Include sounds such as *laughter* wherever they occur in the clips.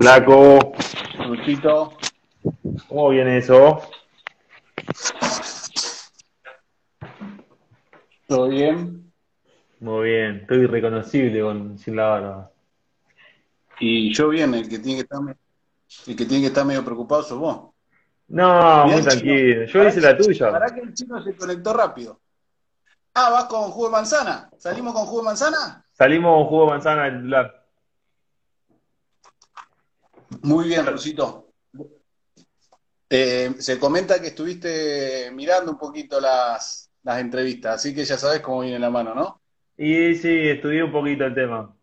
Flaco, Luchito, ¿cómo viene eso? ¿todo bien? Muy bien, estoy irreconocible con, sin la barba. Y yo bien, el que tiene que estar, el que tiene que estar medio preocupado sos vos. No, Mirá muy tranquilo. Yo hice la tuya. Pará que el chino se conectó rápido. Ah, ¿vas con jugo de manzana? ¿Salimos con jugo de manzana? Salimos con jugo de manzana del. Muy bien, Rusito. Eh, se comenta que estuviste mirando un poquito las, las entrevistas, así que ya sabes cómo viene la mano, ¿no? Y sí, estudié un poquito el tema.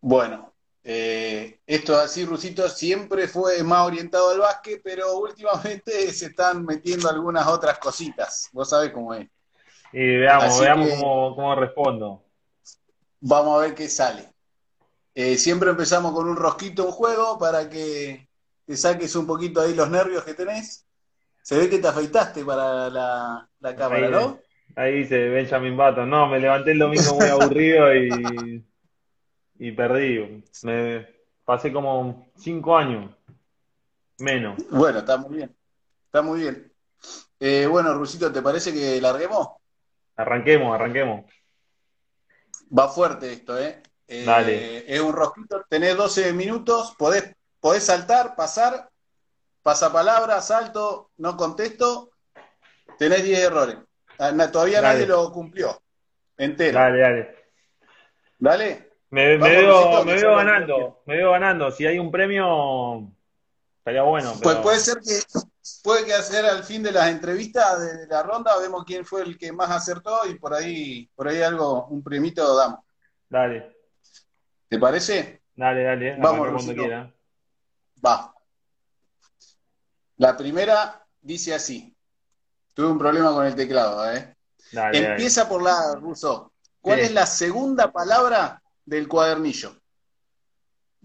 Bueno, eh, esto así, Rusito, siempre fue más orientado al básquet, pero últimamente *laughs* se están metiendo algunas otras cositas. Vos sabés cómo es. Y veamos, Así veamos que- cómo, cómo respondo. Vamos a ver qué sale. Eh, siempre empezamos con un rosquito en juego para que te saques un poquito ahí los nervios que tenés. Se ve que te afeitaste para la, la cámara, Ahí, ¿no? ahí dice Benjamin Button. No, me levanté el domingo muy aburrido y, y perdí. Me pasé como cinco años. Menos. Bueno, está muy bien. Está muy bien. Eh, bueno, Rusito, ¿te parece que larguemos? Arranquemos, arranquemos. Va fuerte esto, ¿eh? Eh, Dale. Es un rosquito, tenés 12 minutos, podés, podés saltar, pasar, pasapalabra, salto, no contesto, tenés 10 errores. Ah, Todavía Dale. nadie lo cumplió. Entero. Dale, dale. Dale. Me, veo, me veo ganando, me veo ganando. Si hay un premio, estaría bueno. Pues puede ser que puede que hacer al fin de las entrevistas de la ronda vemos quién fue el que más acertó y por ahí por ahí algo un premito damos. Dale, ¿Te parece? dale, dale. Vamos, cuando quiera. Va. La primera dice así. Tuve un problema con el teclado, ¿eh? Dale, dale. Empieza por la ruso. ¿Cuál Sí. es la segunda palabra del cuadernillo?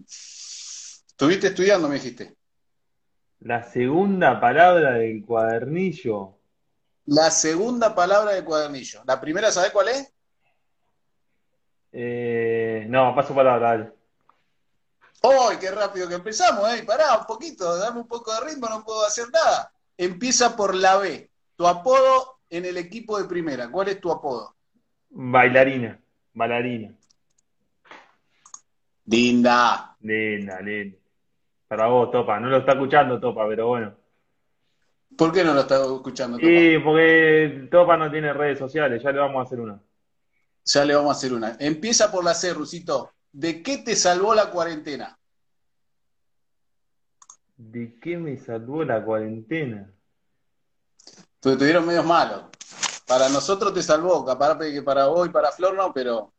Estuviste estudiando, me dijiste. La segunda palabra del cuadernillo. La segunda palabra del cuadernillo. La primera, ¿sabés cuál es? Eh, no, paso palabra, dale. ¡Ay, qué rápido que empezamos, eh! Pará un poquito, dame un poco de ritmo, no puedo hacer nada. Empieza por la B. Tu apodo en el equipo de primera. ¿Cuál es tu apodo? Bailarina, bailarina. Linda. Linda, linda. Para vos, Topa. No lo está escuchando, Topa, pero bueno. ¿Por qué no lo estás escuchando, Topa? Y porque Topa no tiene redes sociales, ya le vamos a hacer una. Ya le vamos a hacer una. Empieza por la C, Rusito. ¿De qué te salvó la cuarentena? ¿De qué me salvó la cuarentena? Porque tuvieron medios malos. Para nosotros te salvó, capaz que para vos y para Flor no, pero.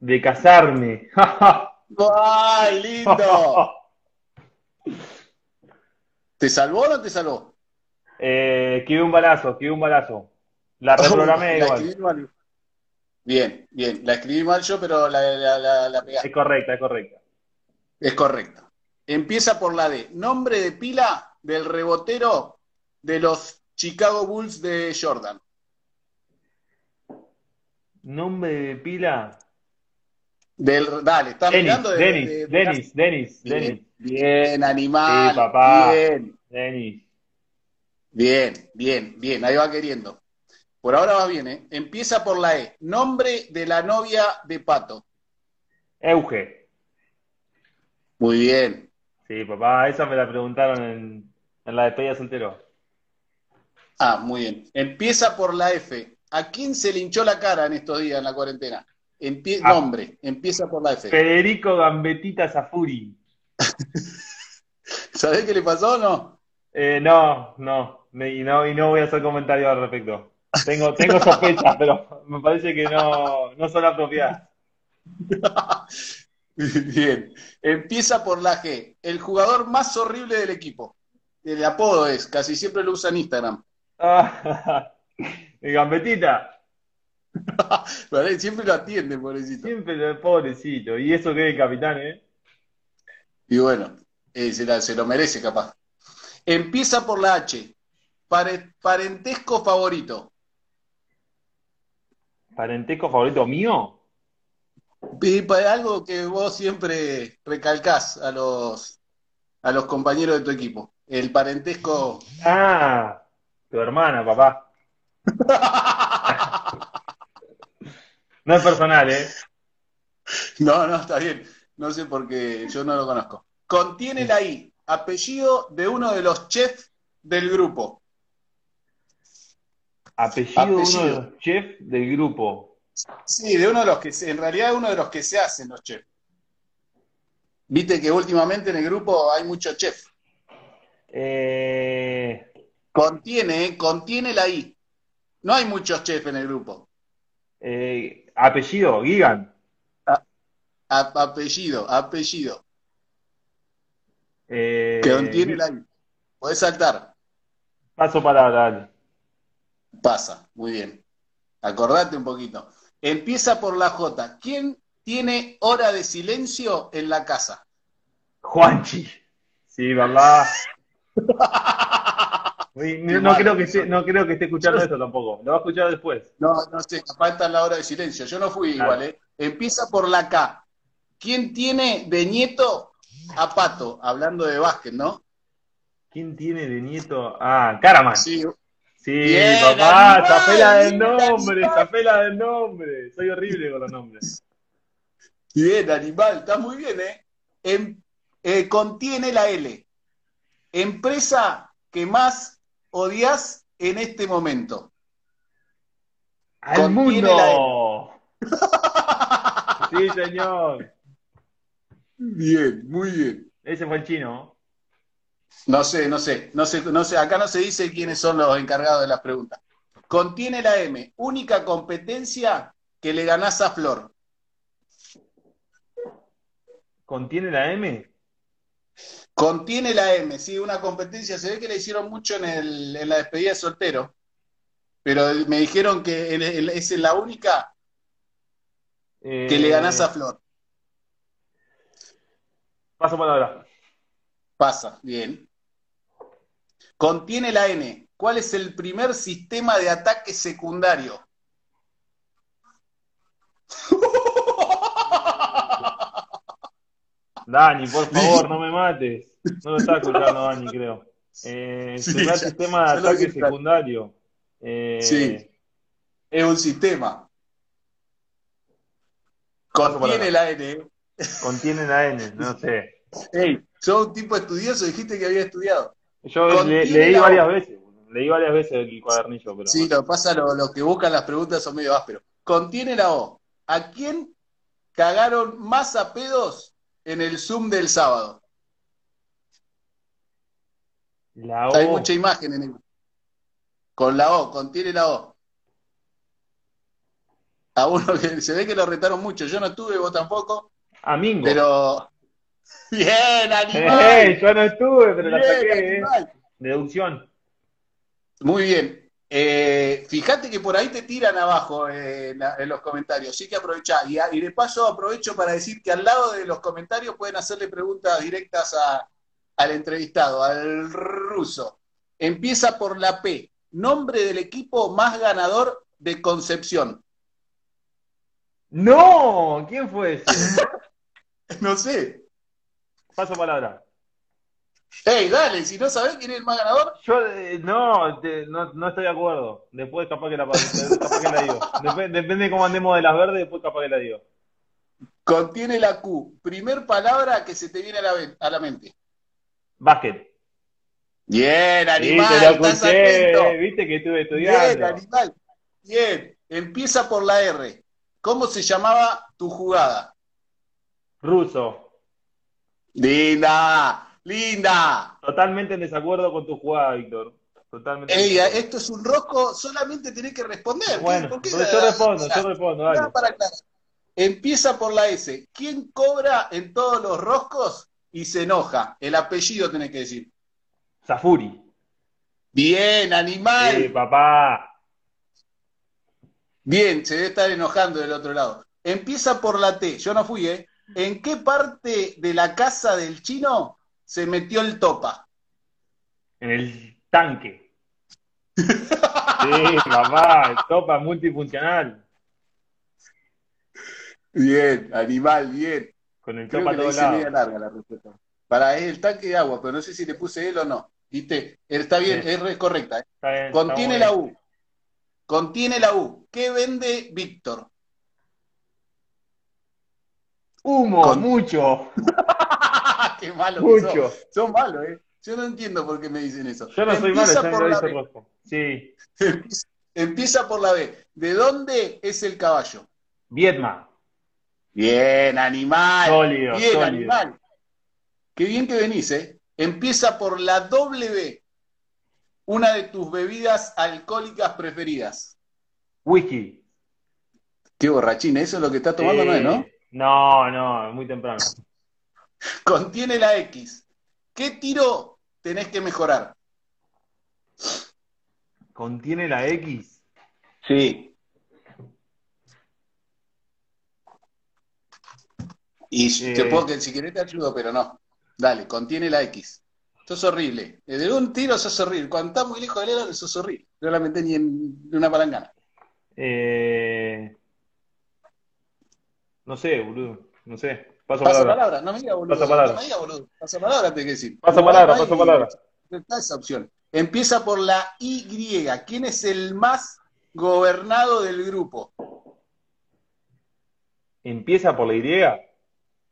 De casarme. ¡Ay, lindo! *laughs* ¿Te salvó o no te salvó? Eh, un balazo, esquivé un balazo. La reprogramé *laughs* La igual. escribí mal. Bien, bien. La escribí mal yo, pero la, la, la, la pegaste. Es correcta, es correcta. Es correcto. Empieza por la D. Nombre de pila del rebotero de los Chicago Bulls de Jordan. Nombre de pila. Del, dale, estás Denis, mirando de, Denis, de- de- Denis, Denis, Bien, Denis, bien, animal. Sí, papá. Bien, Denis. bien, bien, bien. Ahí va queriendo. Por ahora va bien, ¿eh? Empieza por la E. Nombre de la novia de Pato. Euge. Muy bien. Sí, papá, esa me la preguntaron en, en la despedida soltero. Ah, muy bien. Empieza por la F. ¿A quién se le hinchó la cara en estos días en la cuarentena? Empie- Ah. Nombre. Empieza por la F. Federico Gambetita Zafuri. *laughs* ¿Sabés qué le pasó o no? Eh, no, no, y no, y no voy a hacer comentarios al respecto. Tengo, tengo sospechas, pero me parece que no, no son apropiadas. *laughs* Bien. Empieza por la G. El jugador más horrible del equipo. El apodo es, casi siempre lo usa en Instagram. *laughs* Y Gambetita. *laughs* Siempre lo atiende, pobrecito. siempre el pobrecito. Y eso que es el capitán, ¿eh? Y bueno, eh, se, la- se lo merece capaz. Empieza por la H. Pare- parentesco favorito. ¿Parentesco favorito mío? Y para algo que vos siempre recalcás a los, a los compañeros de tu equipo, el parentesco. Ah, tu hermana, papá. *laughs* No es personal, ¿eh? No, no, está bien. No sé por qué, yo no lo conozco. Contiene la I, apellido de uno de los chefs del grupo. Apellido, de uno de los chefs del grupo. Sí, de uno de los que, se- en realidad uno de los que se hacen los chefs. Viste que últimamente en el grupo hay muchos chefs. Eh, Contiene, ¿eh? contiene la I. No hay muchos chefs en el grupo. eh, apellido, Gigan. A- apellido, apellido. Eh, Que contiene la I. Podés saltar. Paso palabra, dale. Pasa, muy bien. Acordate un poquito. Empieza por la J. ¿Quién tiene hora de silencio en la casa? Juanchi. Sí, ¿verdad? *laughs* Uy, no, creo que esté, no creo que esté escuchando esto tampoco. Lo va a escuchar después. No, no sé, capaz está la hora de silencio. Yo no fui igual, ¿eh? Empieza por la K. ¿Quién tiene de nieto a Pato? Hablando de básquet, ¿no? ¿Quién tiene de nieto? Ah, Caraman. Sí, Sí. Bien, papá, tapela del nombre, tapela del nombre. Soy horrible con los nombres. Bien, animal, está muy bien, ¿eh? Em- eh, contiene la L. Empresa que más odias en este momento. ¡Al Contiene mundo! Sí, señor. Bien, muy bien. Ese fue el chino. No sé, no sé, no sé, no sé, acá no se dice quiénes son los encargados de las preguntas. Contiene la M, única competencia que le ganás a Flor. ¿Contiene la M? Contiene la M, sí, una competencia, se ve que le hicieron mucho en, el, en la despedida de soltero, pero me dijeron que es la única Eh, que le ganás a Flor. Paso palabra. Pasa, bien. Contiene la N, ¿cuál es el primer sistema de ataque secundario? *laughs* Dani, por favor, no me mates. No lo está escuchando Dani, creo. Eh, Sí, ya- primer sistema de ataque secundario. Eh, Sí. Es un sistema. Contiene la N. Contiene la N, no sé. Ey, sos un tipo estudioso, dijiste que había estudiado. Yo le- leí la varias veces. Leí varias veces el cuadernillo, pero. Sí, lo que pasa, lo, lo que buscan las preguntas son medio ásperos. Contiene la O. ¿A quién cagaron más a pedos en el Zoom del sábado? La Hay O. mucha imagen en el... Con la O, contiene la O. A uno que se ve que lo retaron mucho. Yo no estuve, vos tampoco, Amingo. pero... *laughs* Bien, animal. Yo no estuve, pero la Bien, saqué, eh. animal. Deducción. Muy bien. Eh, fíjate que por ahí te tiran abajo eh, en, la- en los comentarios, sí que aprovechá. Y, a- y de paso aprovecho para decir que al lado de los comentarios pueden hacerle preguntas directas a- al entrevistado, al ruso. Empieza por la P. Nombre del equipo más ganador de Concepción. ¡No! ¿Quién fue ese? *laughs* No sé. Paso palabra. Hey, dale, si no sabés quién es el más ganador, Yo eh, no, te- no, no estoy de acuerdo. Después capaz que la, capaz que la digo. Dep- depende de cómo andemos de las verdes, después capaz que la digo. contiene la Q. Primer palabra que se te viene a la, ve- a la mente. Básquet. Bien, Sí, animal, te lo escuché, viste que estuve Bien, estudiando. animal. Bien, empieza por la R. ¿Cómo se llamaba tu jugada? Ruso. Linda, linda. Totalmente en desacuerdo con tu jugada, Víctor. Totalmente. en Ey, esto es un rosco, solamente tenés que responder. Bueno, ¿Por qué? yo respondo, yo respondo, dale. para. Empieza por la S. ¿Quién cobra en todos los roscos y se enoja? El apellido tenés que decir. Safuri. Bien, animal. Sí, papá. Bien, se debe estar enojando del otro lado. Empieza por la T. Yo no fui, ¿eh? ¿En qué parte de la casa del chino se metió el topa? En el tanque. Sí, *laughs* papá, el topa multifuncional. Bien, animal, bien. Con el Creo chopa que a le hice media larga la respuesta. Para es el tanque de agua, pero no sé si le puse él o no. ¿Viste? Está bien, Sí. es re- correcta. ¿eh? Está bien, Contiene está la bien. U. Contiene la U. ¿Qué vende Víctor? Humo, Con- mucho, *laughs* Qué malo que sos. mucho. Son malos, ¿eh? Yo no entiendo por qué me dicen eso. Yo no soy malo, por me lo la hice B. rojo. Sí, *laughs* Empieza- por la B. ¿De dónde es el caballo? Vietnam. Bien, animal. Sólido, bien, sólido. animal. Qué bien que venís, ¿eh? Empieza por la W. Una de tus bebidas alcohólicas preferidas. Whisky. Qué borrachín, eso es lo que estás tomando, no es, ¿no? No, no, muy temprano. *laughs* Contiene la X. ¿Qué tiro tenés que mejorar? ¿Contiene la X? Sí. Y Eh. te puedo que si querés te ayudo, pero no. Dale, contiene la X. Sos horrible. De un tiro sos horrible. Cuando estás muy lejos del héroe, sos horrible. No la metés ni en una palangana. Eh... No sé, boludo. No sé. Paso Pasa palabra. palabra, no me diga boludo. Pasa palabra. No me diga boludo. Pasa palabra, te que decir. Pasa No, palabra, pasa palabra. no está esa opción. Empieza por la Y. ¿Quién es el más gobernado del grupo? ¿Empieza por la Y?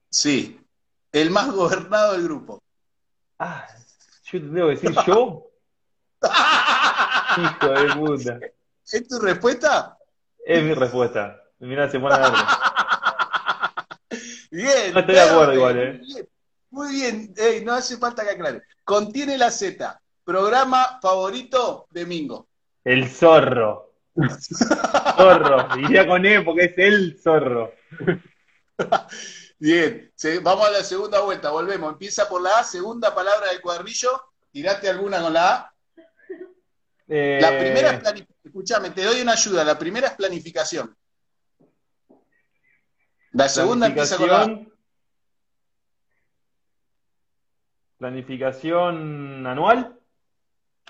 Sí, el más gobernado del grupo. Ah, yo te tengo que decir yo. *laughs* Hijo de puta. ¿Es tu respuesta? Es mi respuesta. Mirá, se pone verde. *laughs* Bien. No estoy de acuerdo igual, ¿eh? Muy bien. Muy bien. Ey, no hace falta que aclare. Contiene la Z. Programa favorito de Mingo. El zorro. Zorro. Iría con E porque es el zorro. Bien. Vamos a la segunda vuelta. Volvemos. Empieza por la A. Segunda palabra del cuadrillo. Tirate alguna con la A. Eh, La primera es planificación. Escúchame, te doy una ayuda. La primera es planificación. La segunda empieza con la A. planificación. Planificación anual.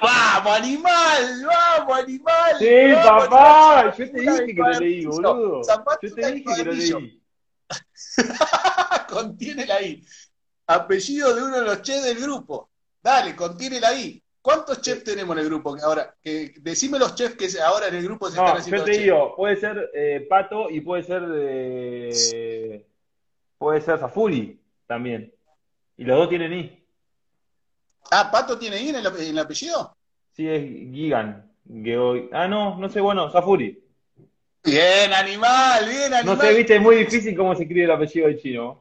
¡Vamos, animal! ¡Vamos, animal! Sí, ¡Vamos, papá. Yo te dije que lo leí, boludo. Zapato Yo te dije que lo leí. *laughs* Contiene la I. Apellido de uno de los chefs del grupo. Dale, contiene la I. ¿Cuántos chefs tenemos en el grupo? Que ahora, que, decime los chefs que ahora en el grupo se están No, haciendo yo te chefs. digo, puede ser eh, Pato y puede ser de... Puede ser Zafuri también. Y los dos tienen I. Ah, ¿Pato tiene I en el, en el apellido? Sí, es Gigan. Geo- Ah, no, no sé, bueno, Zafuri. Bien, animal, bien, No animal. sé, viste, es muy difícil cómo se escribe el apellido del chino.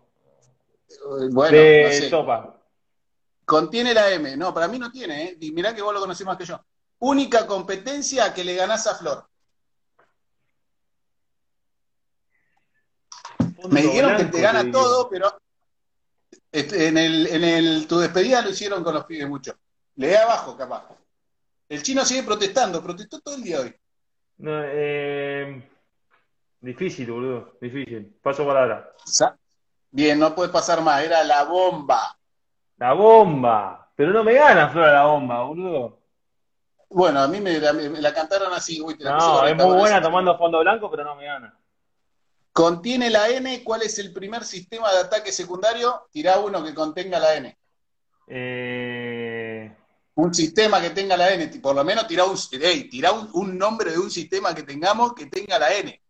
Eh, Bueno, de no sé. Sopa. Contiene la M. No, para mí no tiene, ¿eh? Y mirá que vos lo conocés más que yo. Única competencia que le ganás a Flor. Me dijeron que te gana todo, pero en el, en el, tu despedida lo hicieron con los pibes mucho. Lee abajo, capaz. El chino sigue protestando, protestó todo el día hoy. No, eh, difícil, boludo, difícil. Paso palabra. Bien, no puede pasar más, era la bomba. La bomba. Pero no me gana Flora la bomba, boludo. Bueno, a mí me la, me la cantaron así, uy, te la No, es muy buena tomando fondo blanco, pero no me gana. Contiene la N, ¿cuál es el primer sistema de ataque secundario? Tirá uno que contenga la N. Eh, Un sistema que tenga la N, por lo menos tirá un, ey, tirá un, un nombre de un sistema que tengamos que tenga la N.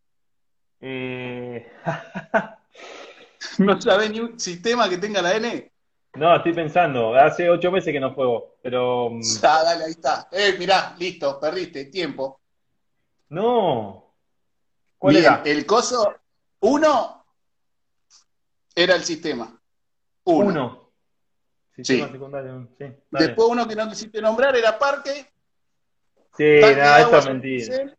eh, *laughs* *laughs* ¿No sabés ni un sistema que tenga la N? No, estoy pensando. Hace ocho meses que no juego, pero mm, Ah, dale, ahí está. Eh, mirá, listo, perdiste, tiempo. no. ¿Cuál Bien, era? el coso, uno era el sistema. Uno. Uno. Sistema Sí. secundario, sí. Después uno que no quisiste nombrar era parque. Sí, nada, esto es mentira.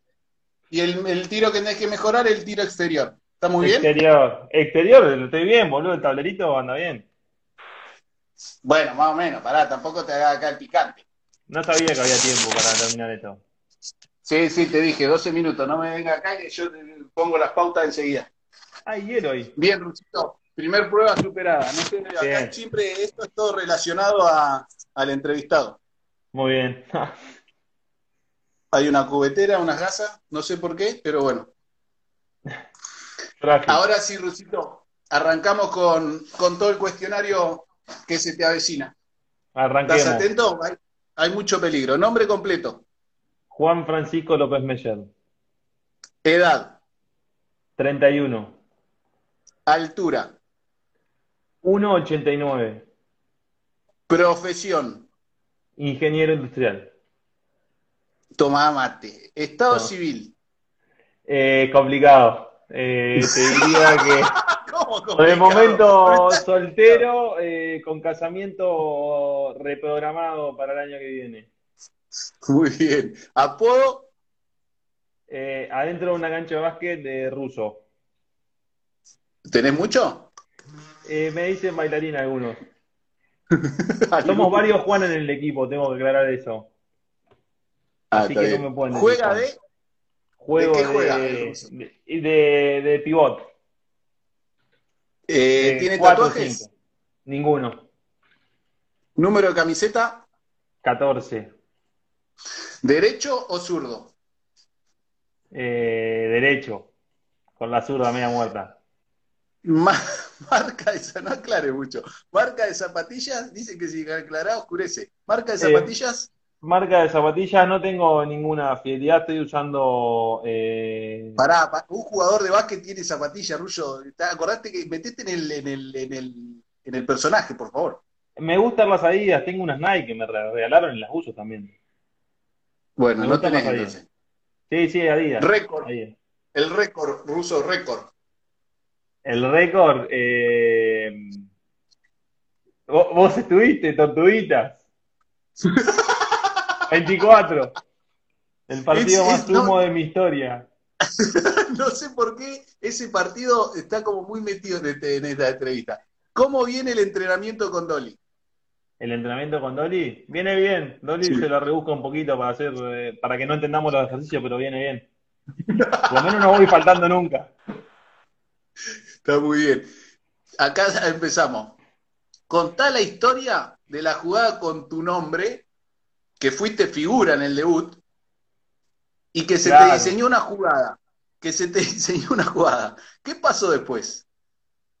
Y el, el tiro que tenés que mejorar es el tiro exterior. ¿Está muy bien? Exterior. Exterior, estoy bien, boludo. El tablerito anda bien. Bueno, más o menos, pará, tampoco te haga acá el picante. No sabía que había tiempo para terminar esto. Sí, sí, te dije, 12 minutos, no me venga acá que yo te pongo las pautas enseguida. Hay hielo ahí. Bien, Rusito, primer prueba superada. No sé, acá Bien. siempre esto es todo relacionado a- al entrevistado. Muy bien. Hay una cubetera, unas gasas, no sé por qué, pero bueno. Ahora sí, Rusito, arrancamos con, con todo el cuestionario que se te avecina. Arranquemos. ¿Estás atento? Hay, hay mucho peligro. Nombre completo. Juan Francisco López Meyer, Edad. 31, Altura. 1,89, Profesión. ingeniero industrial. Toma mate. Estado No. civil. Eh, complicado. Eh, te diría que *laughs* ¿Cómo complicado? momento soltero, eh, con casamiento reprogramado para el año que viene. Muy bien. Apodo. Eh, adentro de una cancha de básquet de ruso. ¿Tenés mucho? Eh, me dicen bailarina algunos. *laughs* Somos varios Juan en el equipo, tengo que aclarar eso. Ah, así que bien. no me pueden Juega de. Juego ¿De qué de, juega de, de- de pivot. Eh, Eh, ¿Tiene tatuajes? cinco. Ninguno. Número de camiseta. 14. ¿Derecho o zurdo? Eh, derecho. Con la zurda media muerta. Ma- *laughs* marca de no aclare mucho. Marca de zapatillas, dice que si aclara oscurece. Marca de zapatillas, Marca de zapatillas, no tengo ninguna fidelidad, estoy usando. eh, pará, pa- un jugador de básquet tiene zapatillas, Rullo. Acordate que metete en el, en el, en el, en el personaje, por favor. me gustan las Adidas, tengo unas Nike que me re- regalaron y las uso también. Bueno, Me no tenés entonces. Sí, sí, Adidas. Récord, el récord, ruso, récord. El récord. eh, vos, vos estuviste, tortuguitas. *laughs* 24. El partido Es- es- más no. de mi historia. *laughs* No sé por qué ese partido está como muy metido en, este- en esta entrevista. ¿Cómo viene el entrenamiento con Dolly? El entrenamiento con Dolly viene bien. Dolly Sí. se lo rebusca un poquito para hacer, eh, para que no entendamos los ejercicios, pero viene bien. Por lo menos no voy faltando nunca. Está muy bien. Acá empezamos. Contá la historia de la jugada con tu nombre, que fuiste figura en el debut, y que se te diseñó una jugada. Que se te *laughs* diseñó una jugada. ¿Qué pasó después?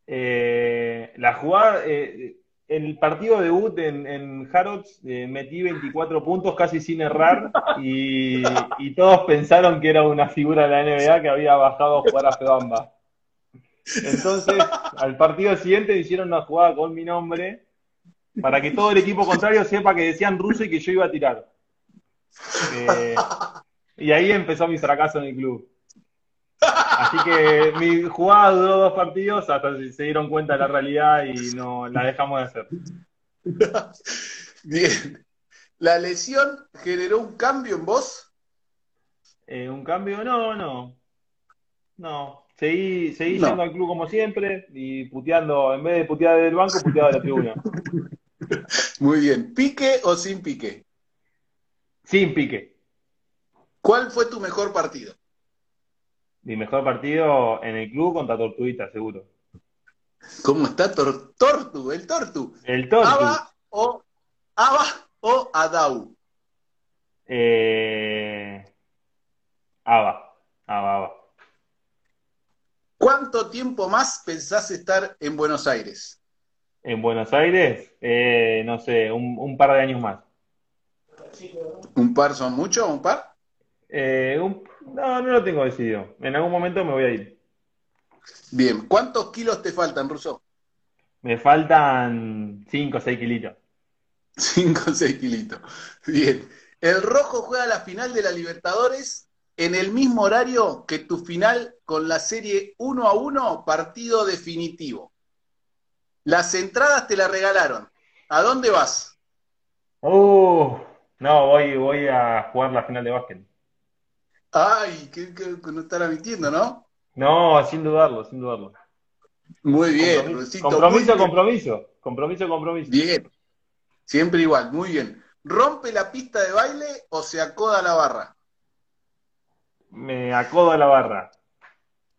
Eh, la jugada, eh, el partido debut en, en Harrods eh, metí 24 puntos casi sin errar y, y todos pensaron que era una figura de la NBA que había bajado a jugar a Febamba. Entonces, al partido siguiente hicieron una jugada con mi nombre para que todo el equipo contrario sepa que decían ruso y que yo iba a tirar. Eh, y ahí empezó mi fracaso en el club. Así que mi jugada duró dos partidos hasta que se dieron cuenta de la realidad y no la dejamos de hacer. *laughs* Bien. ¿La lesión generó un cambio en vos? Eh, ¿un cambio? No, no. No. Seguí, seguí No. yendo al club como siempre y puteando, en vez de putear del banco, puteaba de la tribuna. Muy bien. ¿Pique o sin pique? Sin pique. ¿Cuál fue tu mejor partido? Mi mejor partido en el club contra Tortuguita, seguro. ¿Cómo está Tor- Tortu? El Tortu. El Tortu. ¿Aba o, Aba o Adau? Eh... Aba. Aba, Aba. ¿Cuánto tiempo más pensás estar en Buenos Aires? En Buenos Aires, eh, no sé, un, un par de años más. ¿Un par son mucho? ¿Un par? Eh, un- no, no lo tengo decidido. En algún momento me voy a ir. Bien. ¿Cuántos kilos te faltan, Russo? Me faltan 5 o 6 kilitos. *laughs* Cinco o seis kilitos. Bien. El Rojo juega la final de la Libertadores en el mismo horario que tu final con la serie 1 a 1, partido definitivo. Las entradas te las regalaron. ¿A dónde vas? Uh, no, voy, voy a jugar la final de básquet. Ay, que, no estará mintiendo, ¿no? No, sin dudarlo, sin dudarlo. Muy bien, Compromiso, compromiso, muy compromiso. Compromiso, compromiso. Bien. Siempre igual, muy bien. ¿Rompe la pista de baile o se acoda la barra? Me acodo a la barra.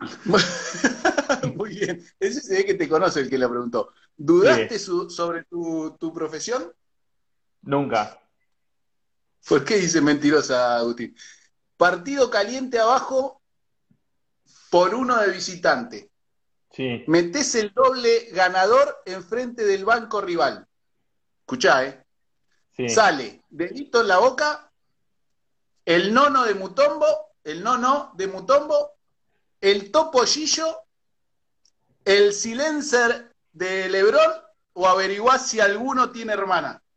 *laughs* Muy bien. Ese se ve que te conoce el que le preguntó. ¿Dudaste su- sobre tu, tu profesión? Nunca. ¿Por qué dice mentirosa, Agustín? Partido caliente abajo por uno de visitante. Sí. Metés el doble ganador enfrente del banco rival. Escuchá, ¿eh? Sí. Sale dedito en la boca, el nono de Mutombo, el nono de Mutombo, el topollillo, el silencer de Lebrón o averiguás si alguno tiene hermana. *laughs*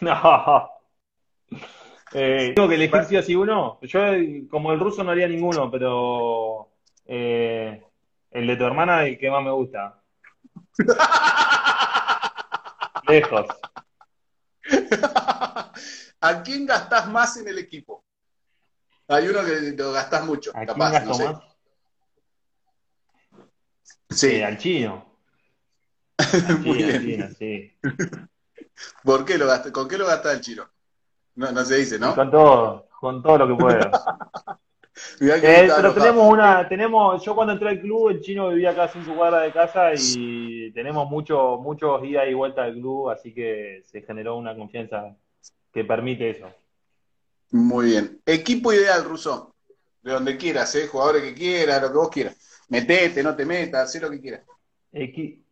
No. Eh, tengo que elegir sí o sí uno. Yo, como el ruso, no haría ninguno, pero eh, el de tu hermana es el que más me gusta. *laughs* Lejos. ¿A quién gastás más en el equipo? Hay uno que lo gastás mucho, ¿A quién capaz, gasto no sé. más? Sí, Eh, al chino. *laughs* Al muy chino, al bien. chino, sí. *laughs* ¿Por qué lo gastás? ¿Con qué lo gastás el chino? No, no se dice, ¿no? Con todo, con todo lo que *laughs* que Eh, pero tenemos una, tenemos, yo cuando entré al club, el chino vivía acá a cinco cuadras de casa y tenemos mucho, muchos ida y vuelta del club, así que se generó una confianza que permite eso. Muy bien. Equipo ideal, Russo. De donde quieras, ¿eh? Jugadores que quieras, lo que vos quieras. Metete, no te metas, haz lo que quieras. Equi-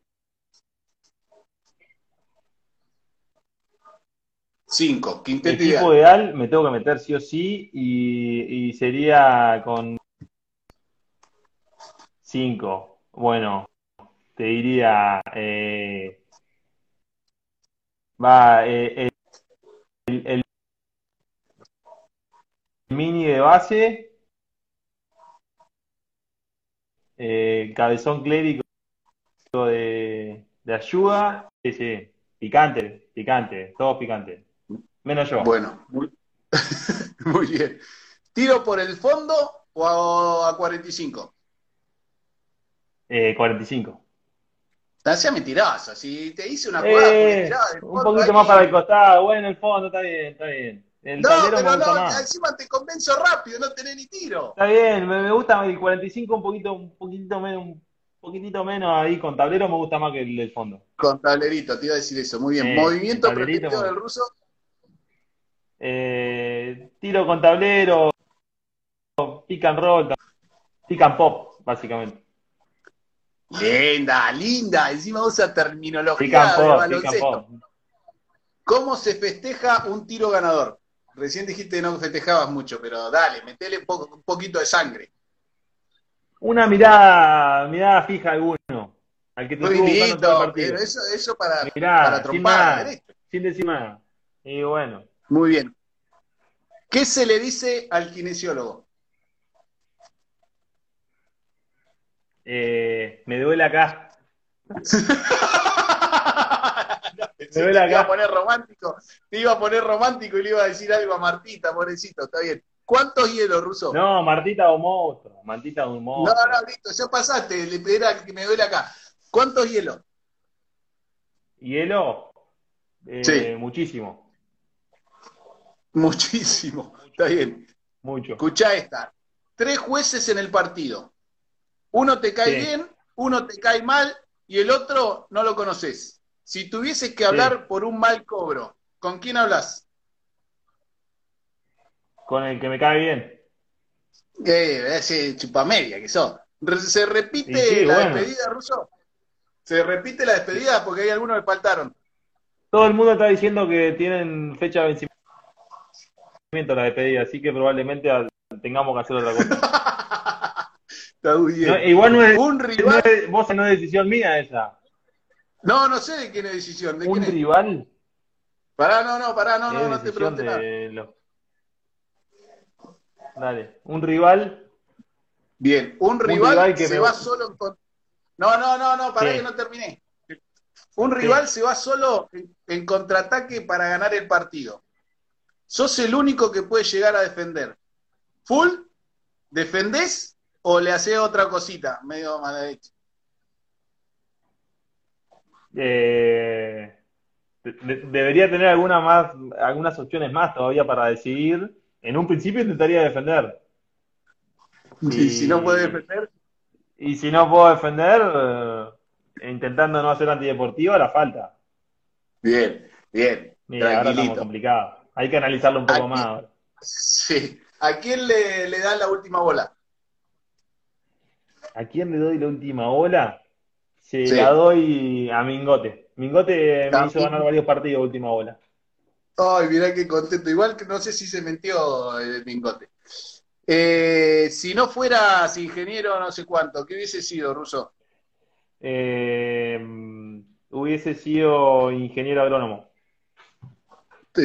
Cinco, quinteto equipo ideal. ideal me tengo que meter sí o sí y, y sería con cinco. Bueno, te diría, eh, va, eh, el, el mini de base, eh, cabezón clérigo de, de ayuda, sí, sí, picante, picante, todo picante, menos yo. Bueno, muy, *laughs* muy bien. ¿Tiro por el fondo o a, a 45? Eh, 45. Hacía mentirosa. Si te hice una jugada Eh, un poquito ahí- más para el costado, bueno, el fondo está bien, está bien. El No, pero no, más. encima te convenzo rápido, no tenés ni tiro. Está bien, me, me gusta el 45 un poquito, un poquitito menos, un poquitito menos ahí con tablero me gusta más que el del fondo. Con tablerito, te iba a decir eso. Muy bien. Sí, Movimiento preferido del ruso. Eh, tiro con tablero, pick and roll, pick and pop, básicamente. Linda, linda. Encima usa Pick terminología and de pop, pick and baloncesto. pop. ¿Cómo se festeja un tiro ganador? Recién dijiste que no festejabas mucho, pero dale, metele un, poquito de sangre. Una mirada, mirada fija a alguno, al que te Muy lindo, pero eso, eso para, para sin trompar nada. Sin decir nada. Y bueno, Muy bien. ¿Qué se le dice al kinesiólogo? eh, me duele acá. *laughs* Te iba a poner romántico, te iba a poner romántico y le iba a decir algo a Martita, pobrecito, está bien. ¿Cuántos hielos, Ruso? No, Martita o monstruo. Martita un no, monstruo. no, listo, ya pasaste, le era que me duele acá. ¿Cuántos hielos? Hielo, eh, Sí. muchísimo, Muchísimo, está bien. mucho. Escucha esta. Tres jueces en el partido. Uno te cae Sí. bien, uno te cae mal y el otro no lo conoces. Si tuvieses que hablar por un mal cobro, ¿con quién hablas? Con el que me cae bien. Eh, ese chupamedia que son. ¿Se repite sí, la bueno. despedida, Ruso? ¿Se repite la despedida? Porque hay algunos que faltaron. Todo el mundo está diciendo que tienen fecha de vencimiento la despedida, así que probablemente tengamos que hacer otra cosa. *laughs* Está muy bien. No, igual no es, un no rival. es- vos no es decisión mía esa. No, no sé de quién es decisión. ¿De Un quién es? rival Pará, no, no, pará, no, no, no te pregunte nada. los... Dale, un rival, Bien, un rival, rival que se me- va solo en No, no, no, no, para Sí. que no terminé. Un rival se va solo en, en contraataque para ganar el partido. Sos el único que puede llegar a defender. ¿Full? ¿Defendés o le haces otra cosita? Medio mala derecha. Eh, de- de- debería tener alguna más, algunas opciones más todavía para decidir. En un principio intentaría defender. Y si no puede defender, Y si no puedo defender, eh, intentando no hacer antideportiva, la falta. bien, bien, Mira, ahora estamos complicados. Hay que analizarlo un poco más. ahora. Sí. ¿A quién le, le dan la última bola? ¿A quién le doy la última bola? Sí. la doy a Mingote. Mingote me hizo ganar varios partidos última bola. Ay, mirá qué contento. Igual que no sé si se metió el Mingote. Eh, si no fueras ingeniero no sé cuánto, ¿qué hubiese sido, Ruso? Eh, hubiese sido ingeniero agrónomo.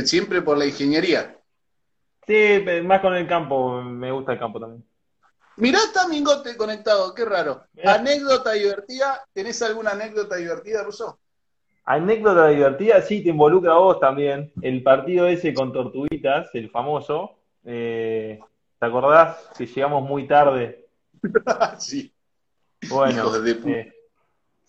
Siempre por la ingeniería. Sí, más con el campo, me gusta el campo también. Mirá, está Mingote conectado, qué raro. Mirá. ¿Anécdota divertida? ¿Tenés alguna anécdota divertida, Ruso? Anécdota divertida, sí, te involucra a vos también. El partido ese con Tortuguitas, el famoso, eh, ¿te acordás que llegamos muy tarde? *laughs* sí. Bueno, Hijos de puta. eh,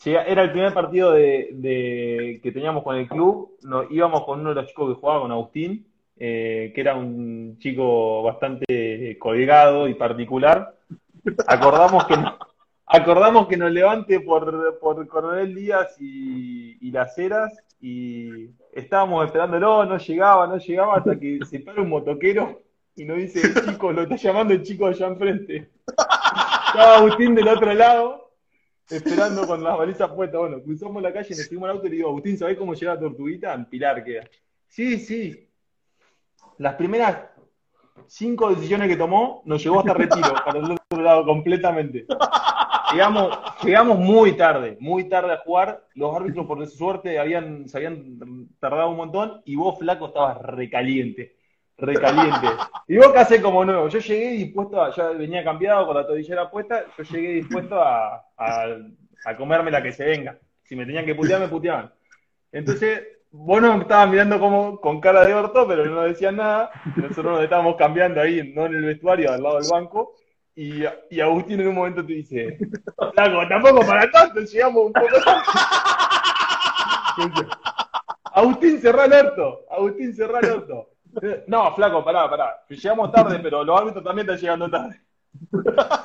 era el primer partido de, de- que teníamos con el club. Nos, íbamos con uno de los chicos que jugaba con Agustín, eh, que era un chico bastante colgado y particular. Acordamos que, acordamos que nos levante por, por Coronel Díaz y, y Las Heras y estábamos esperándolo, no llegaba, no llegaba hasta que se para un motoquero y nos dice, chicos, lo está llamando el chico allá enfrente. Estaba Agustín del otro lado, esperando con las balizas puestas. Bueno, cruzamos la calle, nos subimos al auto y le digo, Agustín, ¿sabés cómo llega Tortuguita? En Pilar queda. Sí, sí. Las primeras cinco decisiones que tomó nos llevó hasta Retiro, *laughs* para el otro lado, completamente. Llegamos, llegamos muy tarde, muy tarde a jugar. Los árbitros, por su suerte, habían, se habían tardado un montón y vos, flaco, estabas recaliente. Recaliente. Y vos haces como nuevo. Yo llegué dispuesto a, ya venía cambiado con la tobillera puesta, yo llegué dispuesto a, a, a comerme la que se venga. Si me tenían que putear, me puteaban. Entonces, vos nos estabas mirando como con cara de orto, pero no decían nada. Nosotros nos estábamos cambiando ahí, no en el vestuario, al lado del banco. Y, y Agustín en un momento te dice, Flaco, tampoco para tanto, llegamos un poco tarde. Agustín, cerrá el orto. Agustín, cerrá el orto. No, flaco, pará, pará. Llegamos tarde, pero los árbitros también están llegando tarde.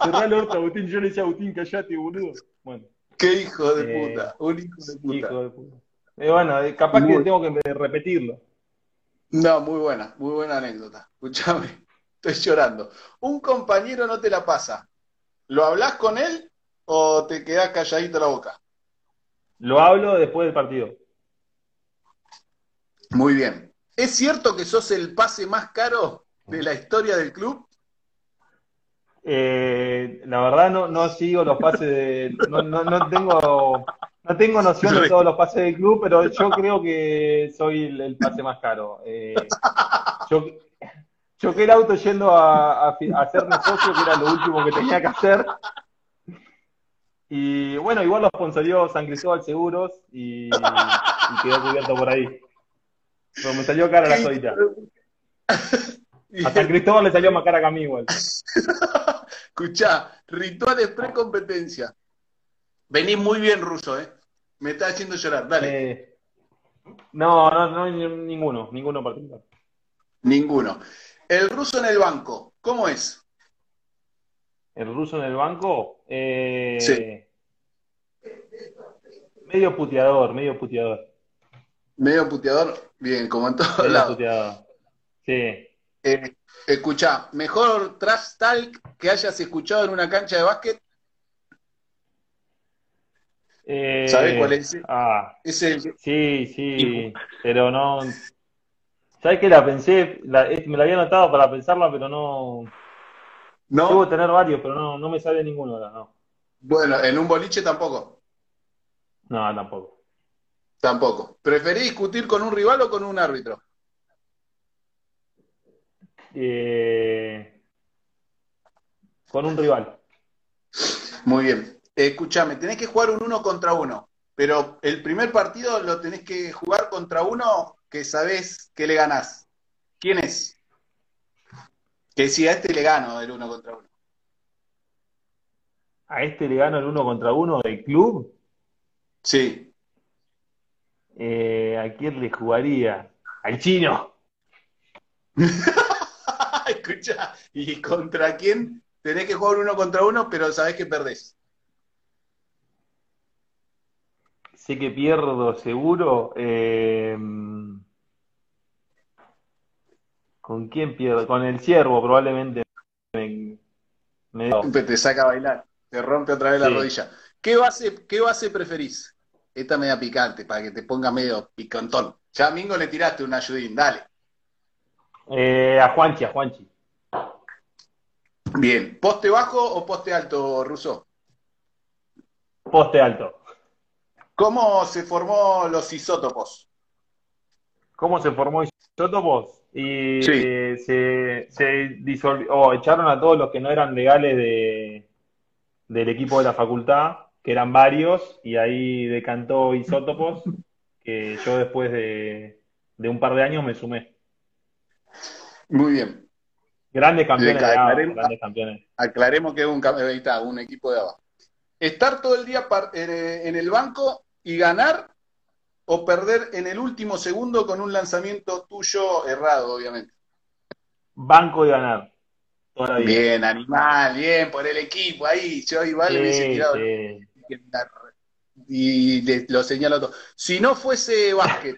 Cerrá el orto, Agustín. Yo le decía a Agustín, callate, boludo. Bueno, Qué hijo de Eh, puta. Un hijo de puta. hijo de puta. Bueno, capaz que tengo que repetirlo. No, muy buena, muy buena anécdota. Escúchame, *laughs* estoy llorando. Un compañero no te la pasa. ¿Lo hablas con él o te quedás calladito la boca? Lo hablo después del partido. Muy bien. ¿Es cierto que sos el pase más caro de la historia del club? Eh, la verdad no, no sigo los pases de, no, no, no tengo no tengo noción de todos los pases del club, pero yo creo que soy el, el pase más caro. Eh, yo choqué el auto yendo a, a, fi- a hacerme socio, que era lo último que tenía que hacer. Y bueno, igual lo sponsorió San Cristóbal Seguros y, y quedó cubierto por ahí. Pero me salió cara la solita. A San *laughs* Cristóbal le salió más cara que a mí igual. *laughs* Escuchá, rituales pre-competencia. Venís muy bien, Ruso, ¿eh? Me está haciendo llorar. Dale, Eh, no, no, no, ni- ninguno, ninguno particular. ninguno. El ruso en el banco, ¿cómo es? El ruso en el banco, eh, Sí. medio puteador, medio puteador, Medio puteador, bien, como en todos medio lados. puteador. Sí. Eh, escuchá, mejor trash talk que hayas escuchado en una cancha de básquet, Eh, ¿sabés cuál es? Ah, Es el que- sí, sí, pero no. ¿Sabes qué la pensé? La- eh, me la había anotado para pensarla, pero no. Debo ¿No? tener varios, pero no, no me sale ninguno ahora, no. Bueno, en un boliche tampoco. No, tampoco. Tampoco. ¿Preferís discutir con un rival o con un árbitro? Eh, con un rival. Muy bien. Escúchame, tenés que jugar un uno contra uno, pero el primer partido lo tenés que jugar contra uno que sabés que le ganás. ¿Quién es? Que si a este le gano el uno contra uno. A este le gano el uno contra uno del club. Sí. Eh, ¿a quién le jugaría? Al chino. *laughs* *laughs* Escucha, ¿y contra quién? Tenés que jugar uno contra uno, pero sabés que perdés. Sé que pierdo seguro. eh, ¿con quién pierdo? Con el ciervo probablemente me, me- Te saca a bailar. te rompe otra vez la rodilla. ¿Qué base, ¿Qué base preferís? Esta media picante, para que te ponga medio picantón. Ya a Mingo le tiraste un ayudín, dale. Eh, a Juanchi, a Juanchi. Bien, ¿poste bajo o poste alto, Russo? Poste alto. ¿Cómo se formó los isótopos? ¿Cómo se formó isótopos? Y se, se disolvió, o echaron a todos los que no eran legales de, del equipo de la facultad, que eran varios, y ahí decantó isótopos, que yo después de, de un par de años me sumé. Muy bien. Grandes campeones. aclaremos, grandes campeones. Aclaremos que es un, un equipo de abajo. Estar todo el día eh, en el banco y ganar o perder en el último segundo con un lanzamiento tuyo errado, obviamente. Banco y ganar. Bien, animal, bien, por el equipo ahí. Yo igual le hubiese tirado. Y lo señalo todo. Si no fuese básquet,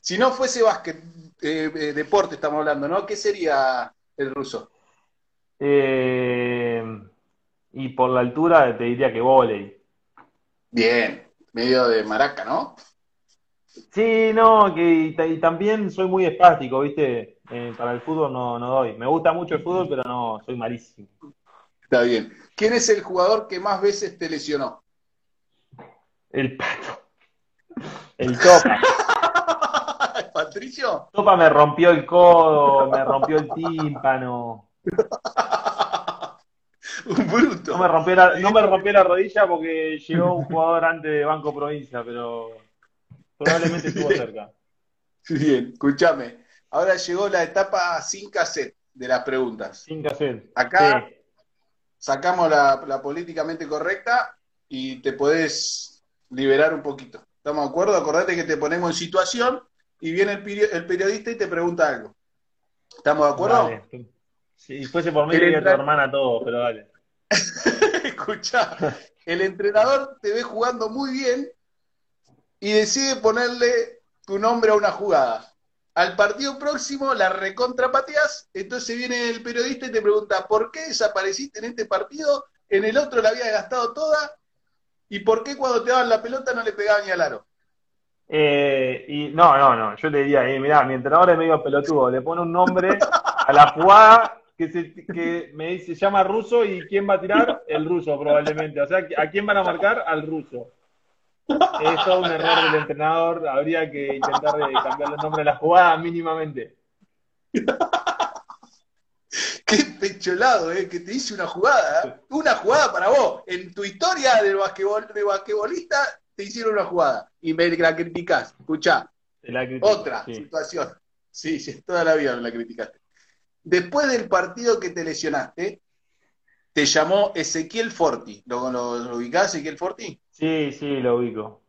si no fuese básquet, eh, eh, deporte estamos hablando, ¿no? ¿Qué sería el ruso? Eh, y por la altura te diría que volei. Bien, medio de maraca, ¿no? Sí, no, que y, también soy muy espástico, ¿viste? para el fútbol no, no doy. Me gusta mucho el fútbol, pero no, soy malísimo. Está bien. ¿Quién es el jugador que más veces te lesionó? El pato. El topa. *laughs* Patricio? Topa me rompió el codo, me rompió el tímpano. *laughs* Un bruto. No me, rompió la, no me *laughs* rompió la rodilla porque llegó un jugador antes de Banco Provincia, pero probablemente estuvo cerca. Bien, escúchame. Ahora llegó la etapa sin cassette de las preguntas. Sin cassette. Acá sacamos la, la políticamente correcta y te podés liberar un poquito. ¿Estamos de acuerdo? Acordate que te ponemos en situación y viene el, periodista y te pregunta algo. ¿Estamos de acuerdo? Si fuese por mí, diría tu hermana todo, pero dale. *laughs* Escucha, el entrenador te ve jugando muy bien y decide ponerle tu nombre a una jugada. Al partido próximo la recontrapateas, entonces viene el periodista y te pregunta, ¿por qué desapareciste en este partido? En el otro la había gastado toda, ¿y por qué cuando te daban la pelota no le pegaban ni al aro? Eh, y no, no, no, yo le diría, eh, mirá, mi entrenador es medio pelotudo, le pone un nombre a la jugada que, se, que me dice, se llama ruso y quién va a tirar, el ruso probablemente. O sea, ¿a quién van a marcar? Al ruso. Es todo un error del entrenador, habría que intentar de cambiar el nombre de la jugada mínimamente. *laughs* Qué pecholado, eh, que te hice una jugada, una jugada para vos. En tu historia del basquetbol, de basquetbolista te hicieron una jugada y me la criticás. Escuchá, otra situación. Sí, sí, toda la vida me la criticaste. Después del partido que te lesionaste, te llamó Ezequiel Forti. ¿Lo, lo, ubicás, Ezequiel Forti? Sí, sí, lo ubico.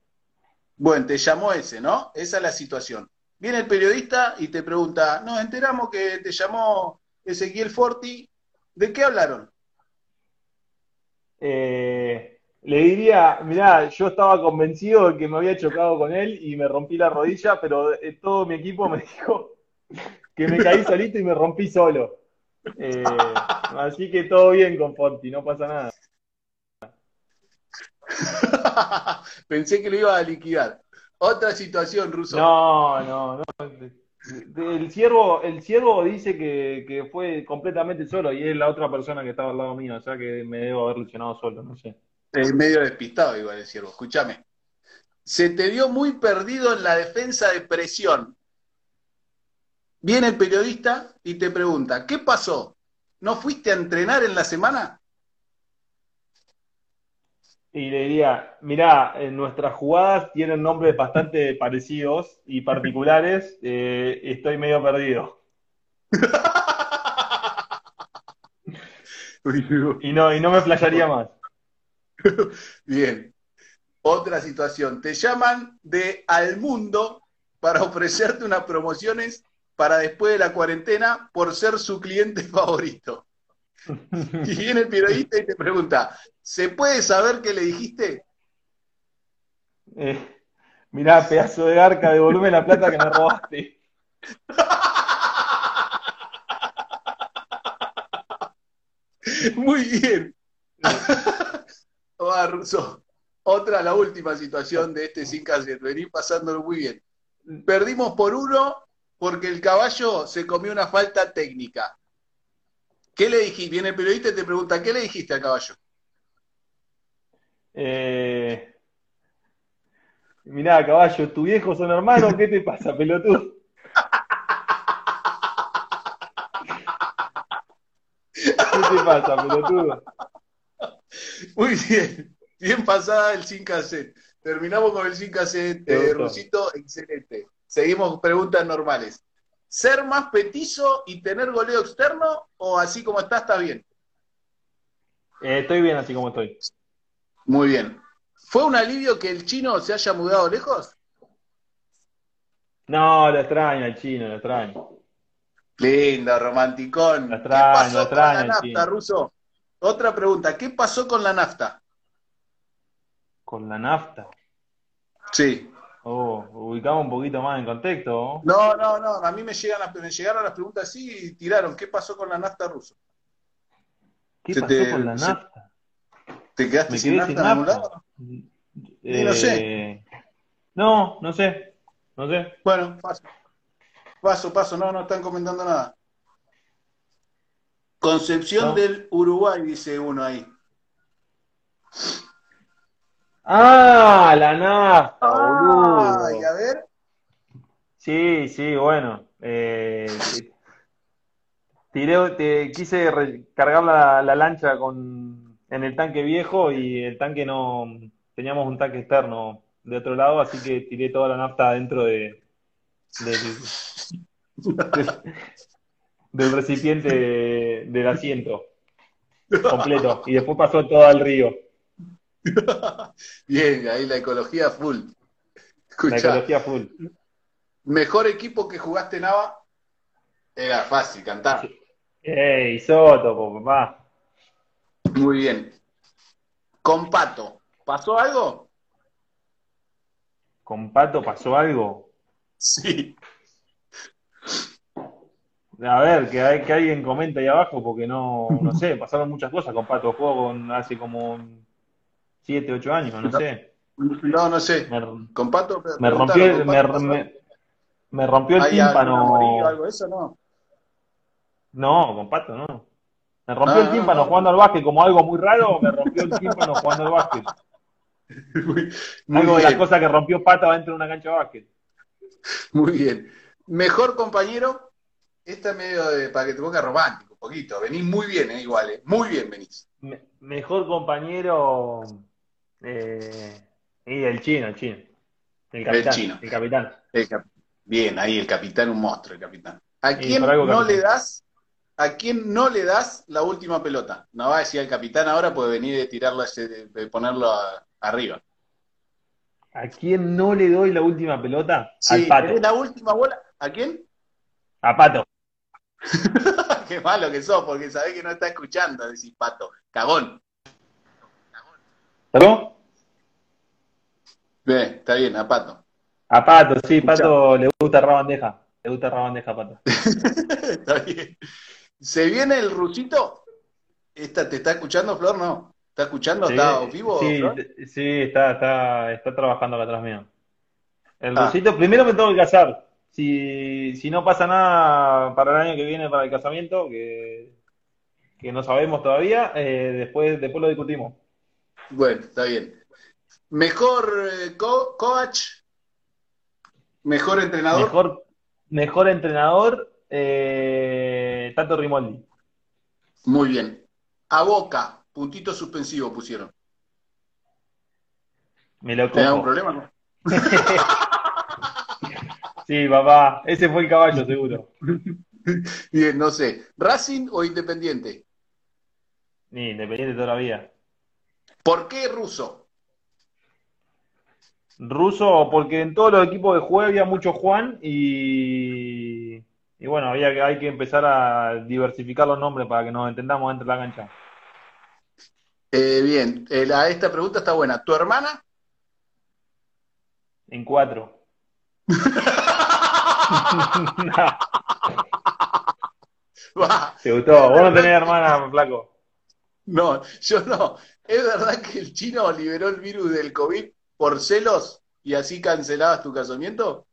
Bueno, te llamó ese, ¿no? Esa es la situación. Viene el periodista y te pregunta, nos enteramos que te llamó Ezequiel Forti. ¿De qué hablaron? Eh, le diría, mirá, yo estaba convencido de que me había chocado con él y me rompí la rodilla, pero eh, todo mi equipo me *laughs* dijo que me caí solito y me rompí solo. Eh, así que todo bien con Fonti, no pasa nada. *laughs* Pensé que lo iba a liquidar. Otra situación, Ruso. No, no, no. El ciervo, el ciervo dice que, que, fue completamente solo y es la otra persona que estaba al lado mío, o sea que me debo haber lesionado solo, no sé. Medio despistado, igual el ciervo. Escúchame. Se te vio muy perdido en la defensa de presión. Viene el periodista y te pregunta, ¿qué pasó? ¿No fuiste a entrenar en la semana? Y le diría, mirá, en nuestras jugadas tienen nombres bastante parecidos y particulares, *laughs* eh, estoy medio perdido. *laughs* y no, y no me flasharía más. *laughs* Bien. Otra situación. Te llaman de Al Mundo para ofrecerte unas promociones para después de la cuarentena por ser su cliente *laughs* favorito. Y viene el periodista y te pregunta, ¿se puede saber qué le dijiste? Eh, mirá, pedazo de arca, devolverme la plata que me robaste. *laughs* Muy bien. Otra, la última situación de este sin cassette. Vení pasándolo muy bien. Perdimos por uno porque el caballo se comió una falta técnica. ¿Qué le dijiste? Viene el periodista y te pregunta, ¿qué le dijiste al caballo? Eh, mirá, caballo, ¿tu viejo son hermanos? ¿Qué te pasa, pelotudo? ¿Qué te pasa, pelotudo? *laughs* Muy bien. Bien pasada el sin cassette. Terminamos con el sin cassette. Eh. Rusito, excelente. Seguimos preguntas normales. ¿Ser más petizo y tener goleo externo o así como está, está bien? Eh, estoy bien así como estoy. Muy bien. ¿Fue un alivio que el chino se haya mudado lejos? No, lo extraño al chino, lo extraño. Lindo, romanticón. Lo extraño, ¿Qué pasó lo extraño, con la nafta, chino. Ruso? Otra pregunta. ¿Qué pasó con la nafta? Con la nafta. Sí. Oh, ubicamos un poquito más en contexto. ¿no? No, no, no. A mí me, llegan las, me llegaron las preguntas así y tiraron. ¿Qué pasó con la nafta ruso? ¿Qué Se pasó te- con la nafta? ¿Te quedaste Me sin nafta sin en algún? Eh, no sé. No, no sé. No sé. Bueno, paso. Paso, paso. No, no están comentando nada. Concepción No. del Uruguay, dice uno ahí. Ah, la nafta, boludo. Ay, a ver. Sí, sí, bueno. Eh, tiré, te, quise recargar la, la lancha con, en el tanque viejo y el tanque no, teníamos un tanque externo de otro lado, así que tiré toda la nafta dentro de, del, *laughs* del, del recipiente de- *laughs* del asiento completo y después pasó todo al río. *laughs* Bien, ahí la ecología full. La Escucha, ecología full. mejor equipo que jugaste Nava. Era fácil cantar. ¡Ey, isótopo, papá! Muy bien. Con Pato, ¿pasó algo? ¿Con Pato pasó algo? Sí. A ver, que, hay, que alguien comente ahí abajo, porque no, no sé, *laughs* pasaron muchas cosas con Pato. Juego hace como 7, 8 años, no sé. No, no sé. Me, Con Pato. me rompió, el- ¿con me, me, algo? me rompió el ¿Hay algún tímpano. algo de eso? No. No, con Pato no. Me rompió el no, tímpano no. jugando al básquet, como algo muy raro, me rompió el tímpano jugando al básquet. *laughs* Muy, muy Algo de las cosas que rompió Pato dentro de una cancha de básquet. muy bien. Mejor compañero. Esta es medio de, para que te pongas romántico, un poquito. Venís muy bien, eh, igual, eh. Muy bien venís. Me- mejor compañero. Eh, y el chino, el chino. El capitán. chino. El capitán. El cap- Bien, ahí el capitán, un monstruo, el capitán. ¿A quién no capitán. le das? ¿A quién no le das la última pelota? No va a decir al capitán ahora, puede venir de tirarlo, de, ponerlo a- arriba. ¿A quién no le doy la última pelota? Al pato. ¿tenés la última bola? ¿A quién? A pato. *laughs* Qué malo que sos, porque sabés que no está escuchando, decís pato. Cagón. ¿Perdón? Bien, está bien, a pato. A pato, sí, Escuchá. pato le gusta rabandeja. Le gusta rabandeja pato. *laughs* está bien. ¿Se viene el rusito? ¿Esta, ¿Te está escuchando, Flor? No. ¿Está escuchando? ¿Está Sí, vivo, sí, Flor? sí, está, está, está trabajando acá atrás mío. El Ah. Rusito, primero me tengo que casar. Si, si no pasa nada para el año que viene para el casamiento, que, que no sabemos todavía, eh, después, después lo discutimos. Bueno, está bien. Mejor eh, co- coach, mejor entrenador. Mejor, mejor entrenador, eh, Tato Rimoldi. Muy bien. A Boca, puntito suspensivo pusieron. Me lo ¿Tenés algún cojo. problema? no? *laughs* Sí, papá, ese fue el caballo, seguro. *laughs* Bien, no sé. ¿Racing o Independiente? Ni independiente todavía. ¿Por qué ruso? Ruso, porque en todos los equipos de juego había mucho Juan y, y bueno, había que, hay que empezar a diversificar los nombres para que nos entendamos dentro de la cancha. Eh, bien, eh, la- esta pregunta está buena. ¿Tu hermana? En cuatro. *laughs* Va. ¿Te gustó? Vos no tenés hermana, flaco. No, yo no. ¿Es verdad que el chino liberó el virus del COVID por celos y así cancelabas tu casamiento?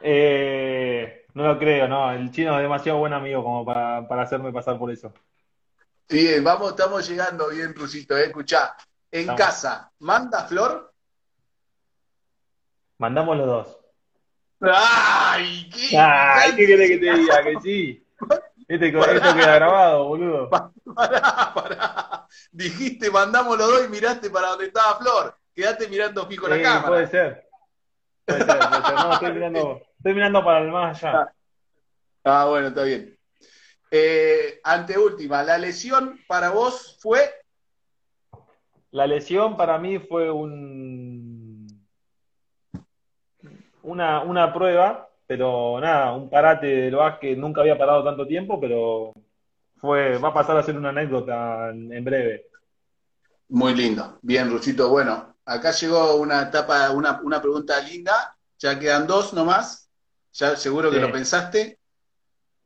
Eh, no lo creo, no. El chino es demasiado buen amigo como para, para hacerme pasar por eso. Bien, vamos, estamos llegando bien, Rusito. Eh. Escuchá, en Estamos. casa, ¿manda flor? Mandamos los dos. ¡Ay! ¿Qué, Ay, ¿qué querés que te diga? Que sí. Este, esto queda grabado, boludo. Pará, pará. Dijiste, mandamos los dos y miraste para donde estaba Flor. Quedaste mirando fijo la Eh, cámara. puede ser. Puede ser, puede ser. No, estoy mirando, estoy mirando para el más allá. Ah, bueno, está bien. Eh, anteúltima, la lesión para vos fue. La lesión para mí fue un una, una prueba, pero nada, un parate del básquet, nunca había parado tanto tiempo, pero fue, va a pasar a ser una anécdota en, en breve. Muy lindo. Bien, Rusito. Bueno, acá llegó una etapa, una, una pregunta linda. Ya quedan dos nomás. Ya seguro que Sí. lo pensaste.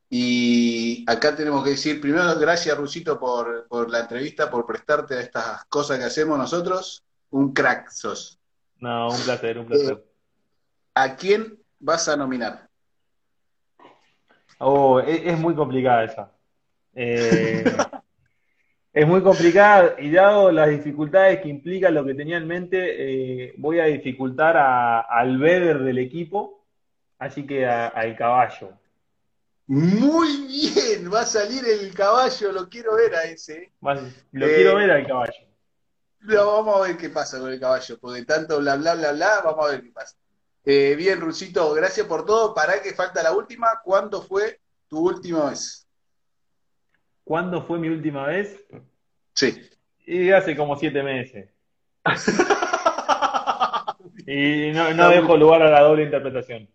Y acá tenemos que decir, primero, gracias, Rusito, por, por la entrevista, por prestarte a estas cosas que hacemos nosotros. Un crack sos. No, un placer, un placer. ¿A quién vas a nominar? Oh, es, es muy complicada esa. Eh, *laughs* es muy complicada y dado las dificultades que implica lo que tenía en mente, eh, voy a dificultar a- al Beder del equipo, así que a- al caballo. Muy bien, va a salir el caballo, lo quiero ver a ese. Lo Eh, quiero ver al caballo. Vamos a ver qué pasa con el caballo, porque tanto bla bla bla bla, vamos a ver qué pasa. Eh, bien, Rusito, gracias por todo. Para que falta la última, ¿cuándo fue tu última vez? ¿Cuándo fue mi última vez? Sí. Y hace como siete meses. *laughs* Y no, dejo lugar a la doble interpretación.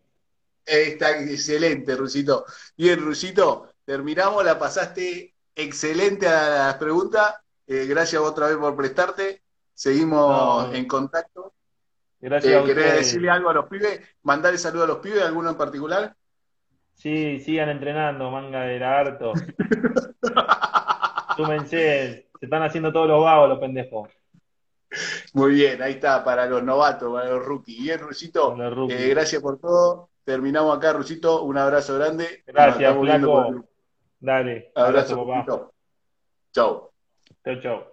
Está excelente, Rusito. Bien, Rusito, terminamos, la pasaste excelente a las preguntas. Eh, gracias otra vez por prestarte. Seguimos No. en contacto. Gracias Eh, a ¿Querés decirle algo a los pibes? ¿Mandarle saludo a los pibes, alguno en particular? Sí, sigan entrenando, manga de lagartos. *laughs* Súmense, se están haciendo todos los vagos los pendejos. Muy bien, ahí está, para los novatos, para los rookies. Bien, Rusito, eh, gracias por todo. Terminamos acá, Rusito. Un abrazo grande. Gracias, flaco. por Dale, Abrazo, abrazo, papá. Chau. Chau, chau.